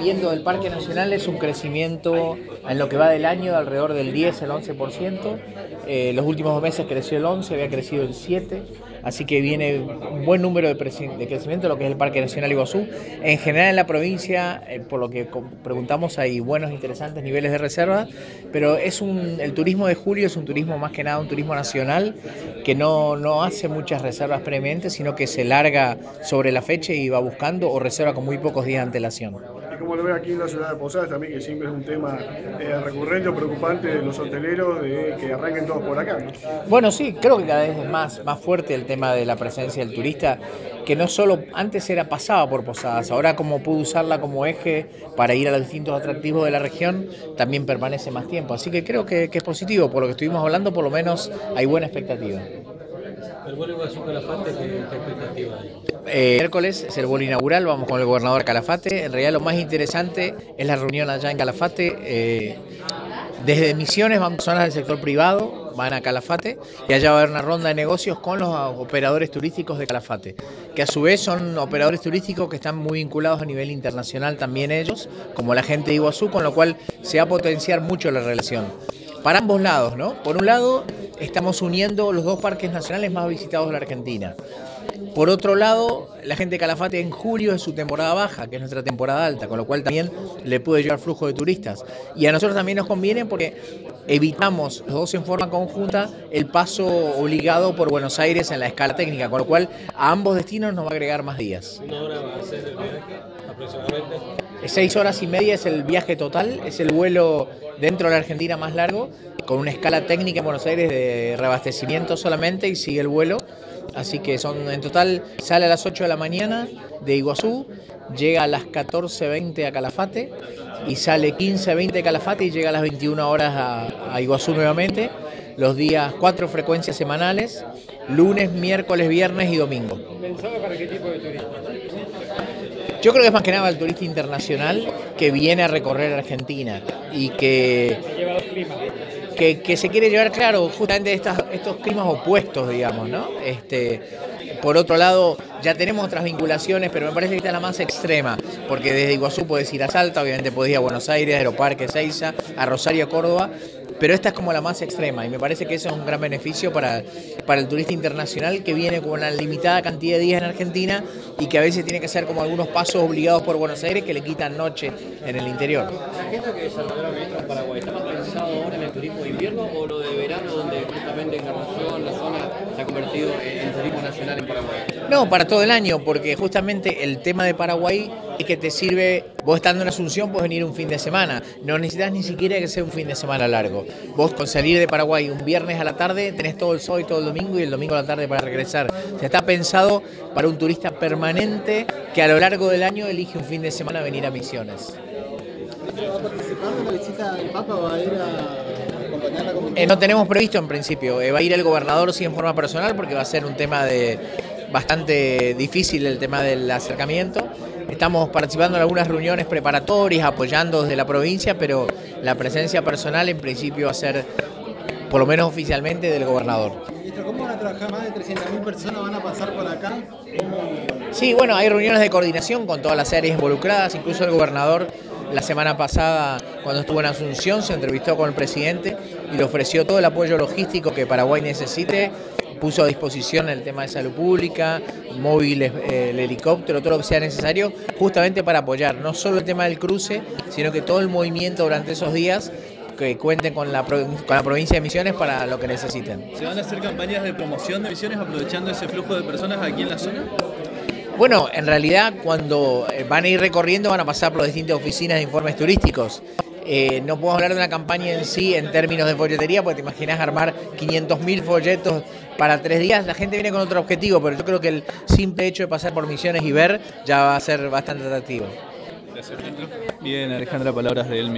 viendo del Parque Nacional es un crecimiento en lo que va del año de alrededor del 10 al 11%. Eh, los últimos dos meses creció el 11, había crecido el 7, así que viene un buen número de, de crecimiento lo que es el Parque Nacional Iguazú. En general en la provincia, eh, por lo que preguntamos, hay buenos, interesantes niveles de reserva, pero es el turismo de julio es un turismo más que nada un turismo nacional que no, no hace muchas reservas previamente, sino que se larga sobre la fecha y va buscando o reserva con muy pocos días de antelación. Como lo ve aquí en la ciudad de Posadas también, que siempre es un tema eh, recurrente o preocupante de los hoteleros de que arranquen todos por acá. ¿no? Bueno, sí, creo que cada vez es más, más fuerte el tema de la presencia del turista, que no solo antes era pasaba por Posadas, ahora como pudo usarla como eje para ir a los distintos atractivos de la región, también permanece más tiempo. Así que creo que es positivo, por lo que estuvimos hablando, por lo menos hay buena expectativa. El vuelo Iguazú Calafate, ¿qué, qué expectativa hay? Eh, miércoles es el vuelo inaugural, vamos con el gobernador Calafate. En realidad lo más interesante es la reunión allá en Calafate. Eh, desde Misiones van personas del sector privado, van a Calafate y allá va a haber una ronda de negocios con los operadores turísticos de Calafate, que a su vez son operadores turísticos que están muy vinculados a nivel internacional también ellos, como la gente de Iguazú, con lo cual se va a potenciar mucho la relación. Para ambos lados, ¿no? Por un lado, estamos uniendo los dos parques nacionales más visitados de la Argentina. Por otro lado, la gente de Calafate en julio es su temporada baja, que es nuestra temporada alta, con lo cual también le puede llegar flujo de turistas. Y a nosotros también nos conviene porque evitamos los dos en forma conjunta el paso obligado por Buenos Aires en la escala técnica, con lo cual a ambos destinos nos va a agregar más días. ¿Una hora va a ser el viaje aproximadamente? Seis horas y media es el viaje total, es el vuelo dentro de la Argentina más largo, con una escala técnica en Buenos Aires de reabastecimiento solamente y sigue el vuelo. Así que son en total sale a las 8 de la mañana de Iguazú, llega a las 14.20 a Calafate y sale 15.20 de Calafate y llega a las 21 horas a, a Iguazú nuevamente. Los días, cuatro frecuencias semanales, lunes, miércoles, viernes y domingo. ¿Pensado para qué tipo de turismo? Yo creo que es más que nada el turista internacional que viene a recorrer Argentina y que, que, se quiere llevar claro justamente estos climas opuestos, digamos, ¿no? Este, por otro lado, ya tenemos otras vinculaciones, pero me parece que esta es la más extrema, porque desde Iguazú puedes ir a Salta, obviamente puedes ir a Buenos Aires, Aeroparque, Seiza, a Rosario, Córdoba, pero esta es como la más extrema y me parece que eso es un gran beneficio para, para el turista internacional que viene con una limitada cantidad de días en Argentina y que a veces tiene que hacer como algunos pasos obligados por Buenos Aires que le quitan noche en el interior. ¿La agenda que ministro en Paraguay está más pensado ahora en el turismo de invierno o lo de verano, donde justamente Encarnación, la zona, se ha convertido en turismo nacional en Paraguay? No, para todo el año, porque justamente el tema de Paraguay es que te sirve, vos estando en Asunción puedes venir un fin de semana, no necesitas ni siquiera que sea un fin de semana largo. Vos con salir de Paraguay un viernes a la tarde tenés todo el sol y todo el domingo y el domingo a la tarde para regresar. O sea, está pensado para un turista permanente que a lo largo del año elige un fin de semana venir a Misiones. ¿Va a participar de la visita del Papa? ¿Va a ir a acompañar la comitiva? Eh, no tenemos previsto en principio, eh, va a ir el gobernador sí en forma personal porque va a ser un tema de bastante difícil el tema del acercamiento. Estamos participando en algunas reuniones preparatorias, apoyando desde la provincia, pero la presencia personal en principio va a ser, por lo menos oficialmente, del gobernador. Ministro, ¿cómo van a trabajar? Más de 300.000 personas van a pasar por acá. Sí, bueno, hay reuniones de coordinación con todas las áreas involucradas, incluso el gobernador la semana pasada, cuando estuvo en Asunción, se entrevistó con el presidente y le ofreció todo el apoyo logístico que Paraguay necesite puso a disposición el tema de salud pública, móviles, eh, el helicóptero, todo lo que sea necesario, justamente para apoyar no solo el tema del cruce, sino que todo el movimiento durante esos días que cuenten con la, con la provincia de Misiones para lo que necesiten. ¿Se van a hacer campañas de promoción de Misiones aprovechando ese flujo de personas aquí en la zona? Bueno, en realidad cuando eh, van a ir recorriendo van a pasar por las distintas oficinas de informes turísticos. Eh, no puedo hablar de una campaña en sí en términos de folletería, porque te imaginas armar 500.000 folletos para tres días. La gente viene con otro objetivo, pero yo creo que el simple hecho de pasar por misiones y ver ya va a ser bastante atractivo. Gracias, Bien, Alejandra, palabras de él.